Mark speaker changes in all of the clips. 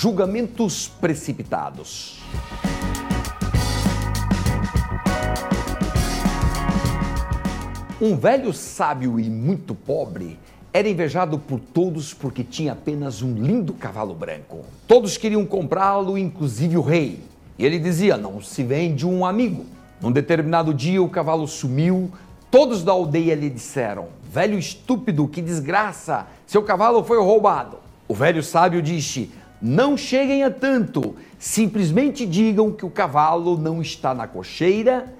Speaker 1: julgamentos precipitados. Um velho sábio e muito pobre era invejado por todos porque tinha apenas um lindo cavalo branco. Todos queriam comprá-lo, inclusive o rei. E ele dizia: Não se vende um amigo. Num determinado dia, o cavalo sumiu. Todos da aldeia lhe disseram: Velho estúpido, que desgraça! Seu cavalo foi roubado. O velho sábio disse: Não cheguem a tanto. Simplesmente digam que o cavalo não está na cocheira.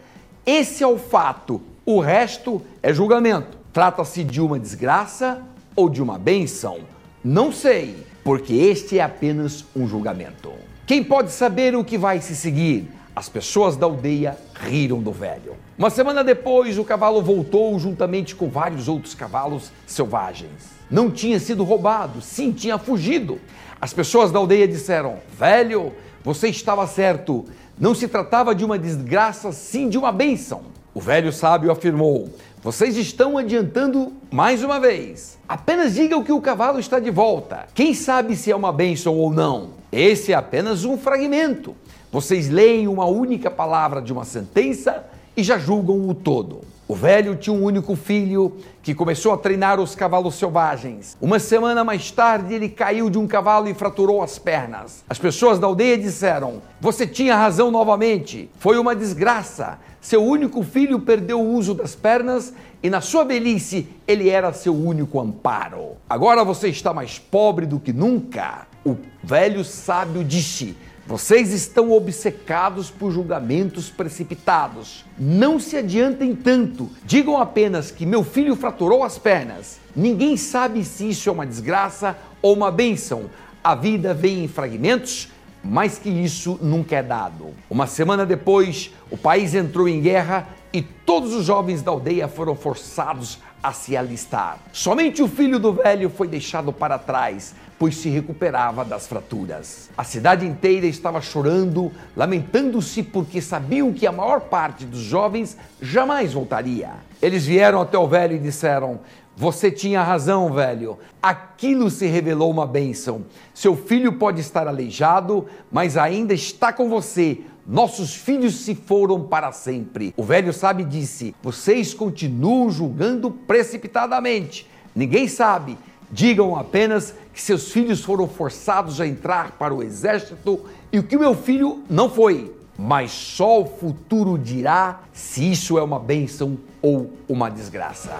Speaker 1: Esse é o fato. O resto é julgamento. Trata-se de uma desgraça ou de uma benção? Não sei, porque este é apenas um julgamento. Quem pode saber o que vai se seguir? As pessoas da aldeia riram do velho. Uma semana depois, o cavalo voltou juntamente com vários outros cavalos selvagens. Não tinha sido roubado, sim, tinha fugido. As pessoas da aldeia disseram: Velho, você estava certo. Não se tratava de uma desgraça, sim de uma bênção. O velho sábio afirmou: Vocês estão adiantando mais uma vez. Apenas digam que o cavalo está de volta. Quem sabe se é uma bênção ou não? Esse é apenas um fragmento. Vocês leem uma única palavra de uma sentença e já julgam o todo. O velho tinha um único filho que começou a treinar os cavalos selvagens. Uma semana mais tarde, ele caiu de um cavalo e fraturou as pernas. As pessoas da aldeia disseram: Você tinha razão novamente. Foi uma desgraça. Seu único filho perdeu o uso das pernas e, na sua velhice, ele era seu único amparo. Agora você está mais pobre do que nunca. O velho sábio disse: vocês estão obcecados por julgamentos precipitados. Não se adiantem tanto. Digam apenas que meu filho fraturou as pernas. Ninguém sabe se isso é uma desgraça ou uma bênção. A vida vem em fragmentos, mas que isso nunca é dado. Uma semana depois, o país entrou em guerra e todos os jovens da aldeia foram forçados a se alistar. Somente o filho do velho foi deixado para trás, pois se recuperava das fraturas. A cidade inteira estava chorando, lamentando-se porque sabiam que a maior parte dos jovens jamais voltaria. Eles vieram até o velho e disseram: você tinha razão, velho. Aquilo se revelou uma bênção. Seu filho pode estar aleijado, mas ainda está com você. Nossos filhos se foram para sempre. O velho sábio disse: Vocês continuam julgando precipitadamente. Ninguém sabe. Digam apenas que seus filhos foram forçados a entrar para o exército e que o meu filho não foi. Mas só o futuro dirá se isso é uma bênção ou uma desgraça.